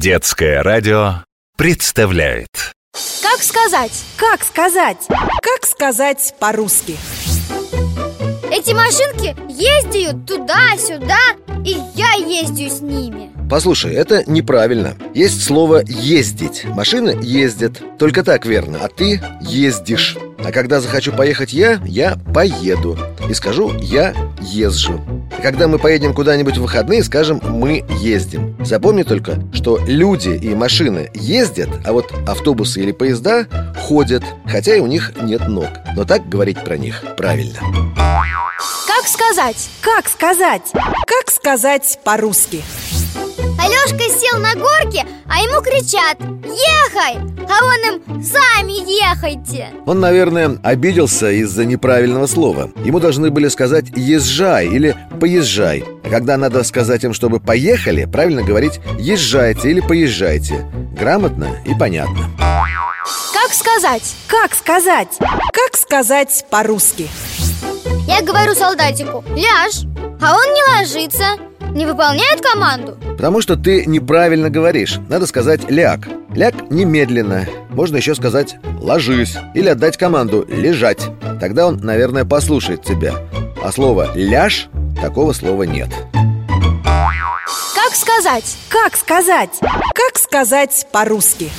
Детское радио представляет. Как сказать? Как сказать? Как сказать по-русски? Эти машинки ездят туда-сюда, и я ездю с ними. Послушай, это неправильно. Есть слово «ездить» Машины ездят. Только так верно. А ты ездишь. А когда захочу поехать я, я поеду. И скажу «я езжу» когда мы поедем куда-нибудь в выходные, скажем «мы ездим» Запомни только, что люди и машины ездят А вот автобусы или поезда ходят Хотя и у них нет ног Но так говорить про них правильно Как сказать? Как сказать? Как сказать по-русски? Алешка сел на горке, а ему кричат Ехай! А он им сами ехайте. Он, наверное, обиделся из-за неправильного слова. Ему должны были сказать «езжай» или «поезжай» А когда надо сказать им, чтобы поехали, правильно говорить «езжайте» или «поезжайте» Грамотно и понятно. Как сказать? Как сказать? Как сказать по-русски? Я говорю солдатику Ляжь, а он не ложится Не выполняет команду. Потому что ты неправильно говоришь. Надо сказать «ляг» Ляг немедленно Можно еще сказать «ложись» Или отдать команду «лежать» Тогда он, наверное, послушает тебя А слово «ляж» такого слова нет Как сказать? Как сказать? Как сказать по-русски?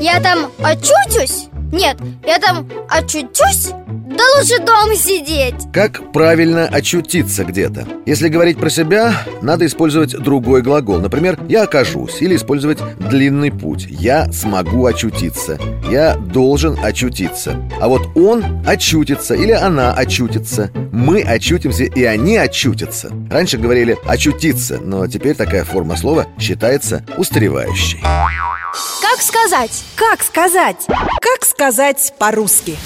Я там очутюсь? Нет, я там очутюсь? Да лучше дома сидеть Как правильно очутиться где-то? Если говорить про себя, надо использовать другой глагол Например, «я окажусь» или использовать длинный путь «Я смогу очутиться» «Я должен очутиться» А вот он очутится или она очутится Мы очутимся и они очутятся Раньше говорили «очутиться», но теперь такая форма слова считается устаревающей Как сказать? Как сказать? Как сказать по-русски?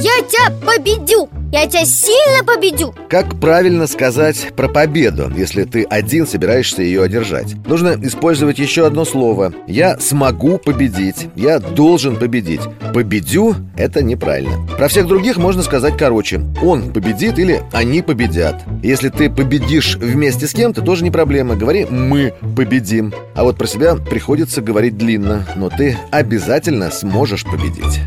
Я тебя победю! Я тебя сильно победю! Как правильно сказать про победу, если ты один собираешься ее одержать? Нужно использовать еще одно слово. «Я смогу победить», «Я должен победить» «Победю» — это неправильно. Про всех других можно сказать короче. «Он победит» или «Они победят» Если ты победишь вместе с кем-то, тоже не проблема. Говори «Мы победим» А вот про себя приходится говорить длинно Но ты обязательно сможешь победить